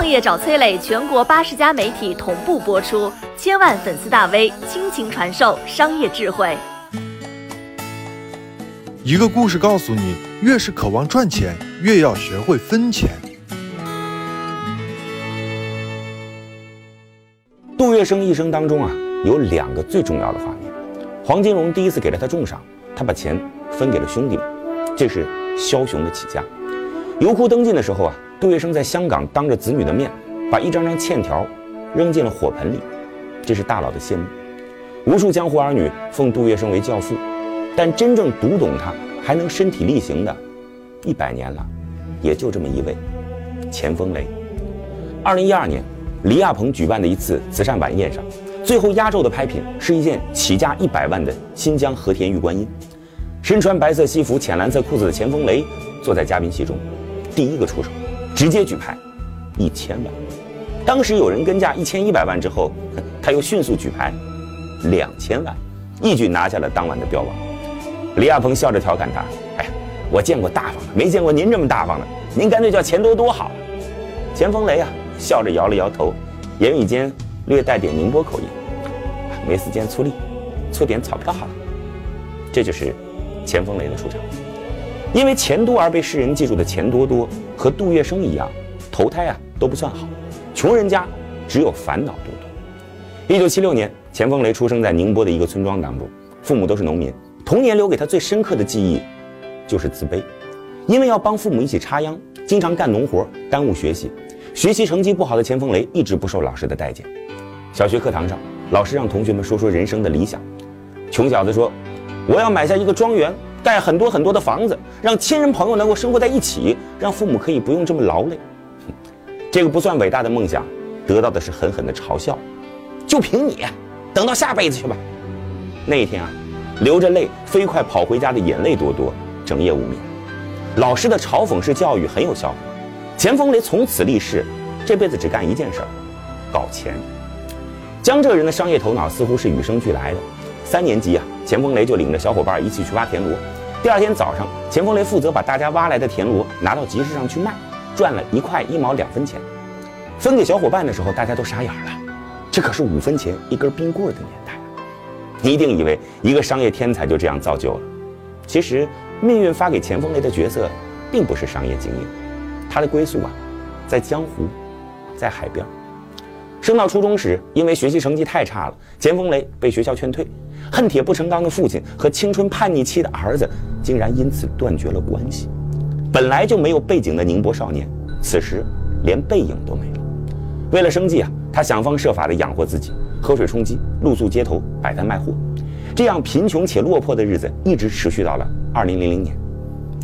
创业找崔磊，全国八十家媒体同步播出，千万粉丝大 V 倾情传授商业智慧。一个故事告诉你，越是渴望赚钱，越要学会分钱。杜月笙一生当中啊，有两个最重要的画面。黄金荣第一次给了他重赏，他把钱分给了兄弟们，这是枭雄的起家。油库登进的时候啊，杜月笙在香港当着子女的面，把一张张欠条扔进了火盆里，这是大佬的羡慕。无数江湖儿女奉杜月笙为教父。但真正读懂他还能身体力行的，一百年了，也就这么一位，钱风雷。二零一二年，李亚鹏举办的一次慈善晚宴上，最后压轴的拍品是一件起价一百万的新疆和田玉观音。身穿白色西服、浅蓝色裤子的钱风雷坐在嘉宾席中，第一个出手，直接举牌一千万。当时有人跟价一千一百万之后，他又迅速举牌两千万，一举拿下了当晚的标王。李亚鹏笑着调侃他：“哎，我见过大方的，没见过您这么大方的。您干脆叫钱多多好了。”钱风雷啊，笑着摇了摇头，言语间略带点宁波口音：“没时间出力，出点钞票好了。”这就是钱风雷的出场。因为钱多而被世人记住的钱多多，和杜月笙一样，投胎啊都不算好，穷人家只有烦恼多多。一九七六年，钱凤雷出生在宁波的一个村庄当中，父母都是农民。童年留给他最深刻的记忆，就是自卑，因为要帮父母一起插秧，经常干农活，耽误学习。学习成绩不好的钱凤雷一直不受老师的待见。小学课堂上，老师让同学们说说人生的理想。穷小子说：“我要买下一个庄园，盖很多很多的房子，让亲人朋友能够生活在一起，让父母可以不用这么劳累。”这个不算伟大的梦想，得到的是狠狠的嘲笑。就凭你，等到下辈子去吧。那一天啊。流着泪飞快跑回家的眼泪多多，整夜无眠。老师的嘲讽式教育很有效果。钱风雷从此立誓，这辈子只干一件事儿，搞钱。江浙人的商业头脑似乎是与生俱来的。三年级啊，钱风雷就领着小伙伴一起去挖田螺。第二天早上，钱风雷负责把大家挖来的田螺拿到集市上去卖，赚了一块一毛两分钱。分给小伙伴的时候，大家都傻眼了，这可是五分钱一根冰棍的年代。你一定以为一个商业天才就这样造就了，其实命运发给钱风雷的角色，并不是商业精英，他的归宿啊，在江湖，在海边。升到初中时，因为学习成绩太差了，钱风雷被学校劝退。恨铁不成钢的父亲和青春叛逆期的儿子，竟然因此断绝了关系。本来就没有背景的宁波少年，此时连背影都没了。为了生计啊，他想方设法地养活自己。喝水充饥，露宿街头，摆摊卖货，这样贫穷且落魄的日子一直持续到了二零零零年。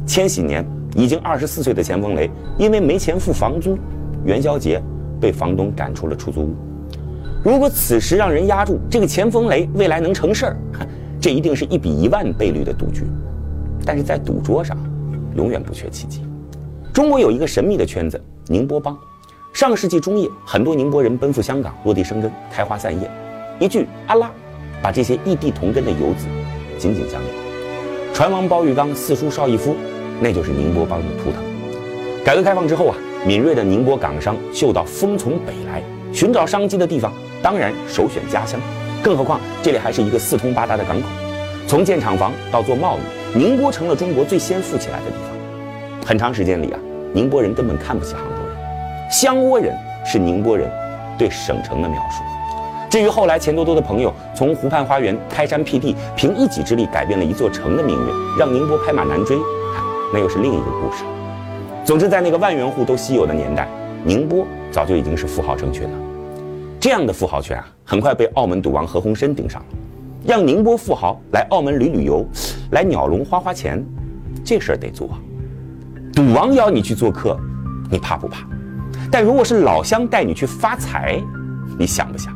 千禧年，已经二十四岁的钱风雷因为没钱付房租，元宵节被房东赶出了出租屋。如果此时让人压住这个钱风雷未来能成事儿，这一定是一比一万倍率的赌局。但是在赌桌上，永远不缺奇迹。中国有一个神秘的圈子——宁波帮。上世纪中叶，很多宁波人奔赴香港落地生根，开花散叶。一句“阿拉”，把这些异地同根的游子紧紧相连。船王包玉刚、四叔邵逸夫，那就是宁波帮的图腾。改革开放之后啊，敏锐的宁波港商嗅到风从北来，寻找商机的地方当然首选家乡。更何况这里还是一个四通八达的港口，从建厂房到做贸易，宁波成了中国最先富起来的地方。很长时间里啊，宁波人根本看不起杭州。香窝人是宁波人对省城的描述。至于后来钱多多的朋友从湖畔花园开山辟地，凭一己之力改变了一座城的命运，让宁波拍马难追，那又是另一个故事。总之，在那个万元户都稀有的年代，宁波早就已经是富豪城群了。这样的富豪圈啊，很快被澳门赌王何鸿燊盯上了，让宁波富豪来澳门旅旅游，来鸟笼花花钱，这事儿得做。赌王邀你去做客，你怕不怕？但如果是老乡带你去发财，你想不想？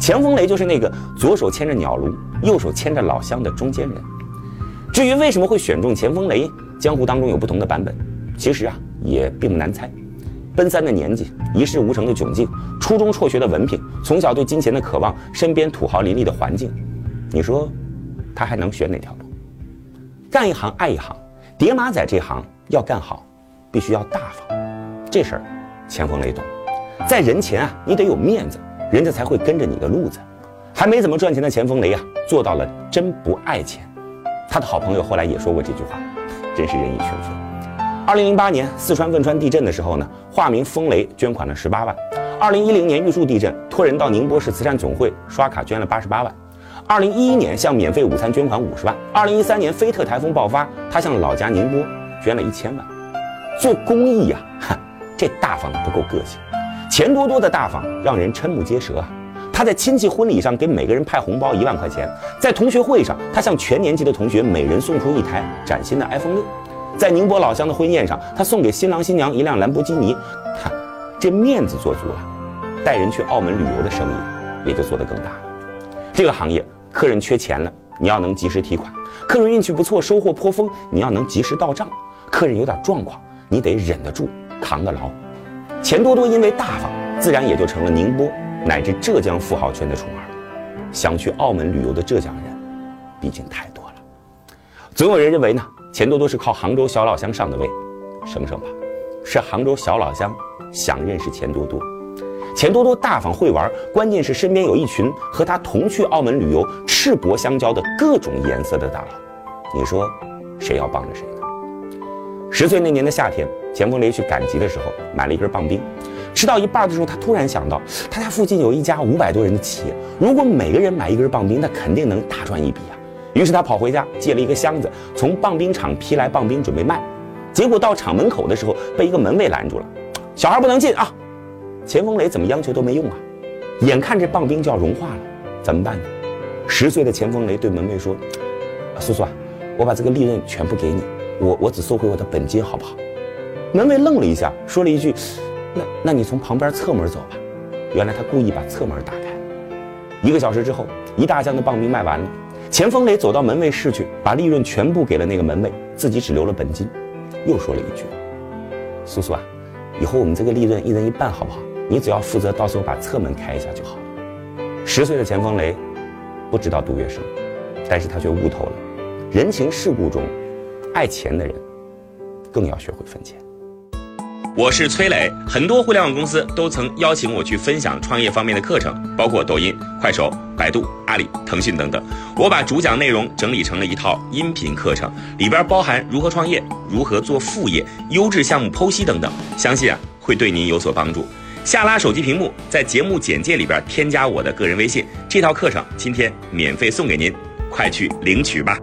钱风雷就是那个左手牵着鸟笼，右手牵着老乡的中间人。至于为什么会选中钱风雷，江湖当中有不同的版本。其实啊，也并不难猜。奔三的年纪，一事无成的窘境，初中辍学的文凭，从小对金钱的渴望，身边土豪林立的环境，你说他还能选哪条路？干一行爱一行，叠马仔这行要干好，必须要大方。这事儿。钱风雷懂，在人前啊，你得有面子，人家才会跟着你的路子。还没怎么赚钱的钱风雷啊，做到了真不爱钱。他的好朋友后来也说过这句话，真是人以群分。二零零八年四川汶川地震的时候呢，化名风雷捐款了十八万。二零一零年玉树地震，托人到宁波市慈善总会刷卡捐了八十八万。二零一一年向免费午餐捐款五十万。二零一三年菲特台风爆发，他向老家宁波捐了一千万。做公益呀，哈，这大方不够个性，钱多多的大方让人瞠目结舌啊。他在亲戚婚礼上给每个人派红包一万块钱，在同学会上，他向全年级的同学每人送出一台崭新的 iPhone 六，在宁波老乡的婚宴上，他送给新郎新娘一辆兰博基尼，看，这面子做足了，带人去澳门旅游的生意也就做得更大了。这个行业，客人缺钱了，你要能及时提款；客人运气不错，收获颇丰，你要能及时到账；客人有点状况，你得忍得住，扛得牢。钱多多因为大方，自然也就成了宁波。乃至浙江富豪圈的宠儿，想去澳门旅游的浙江人，毕竟太多了。总有人认为呢，钱多多是靠杭州小老乡上的位，省省吧，是杭州小老乡想认识钱多多。钱多多大方会玩，关键是身边有一群和他同去澳门旅游、赤膊相交的各种颜色的大佬。你说，谁要帮着谁呢？十岁那年的夏天，钱风雷去赶集的时候，买了一根棒冰。吃到一半的时候，他突然想到，他家附近有一家五百多人的企业，如果每个人买一根棒冰，那肯定能大赚一笔啊！于是他跑回家借了一个箱子，从棒冰厂批来棒冰准备卖。结果到厂门口的时候，被一个门卫拦住了：“小孩不能进啊！”钱风雷怎么央求都没用啊！眼看这棒冰就要融化了，怎么办呢？十岁的钱风雷对门卫说：“叔叔啊，我把这个利润全部给你，我我只收回我的本金，好不好？”门卫愣了一下，说了一句。那，那你从旁边侧门走吧。原来他故意把侧门打开。一个小时之后，一大箱的棒冰卖完了。钱风雷走到门卫室去，把利润全部给了那个门卫，自己只留了本金。又说了一句：“叔叔啊，以后我们这个利润一人一半，好不好？你只要负责到时候把侧门开一下就好了。”十岁的钱风雷不知道杜月笙，但是他却悟透了：人情世故中，爱钱的人更要学会分钱。我是崔磊，很多互联网公司都曾邀请我去分享创业方面的课程，包括抖音、快手、百度、阿里、腾讯等等。我把主讲内容整理成了一套音频课程，里边包含如何创业、如何做副业、优质项目剖析等等，相信啊会对您有所帮助。下拉手机屏幕，在节目简介里边添加我的个人微信，这套课程今天免费送给您，快去领取吧。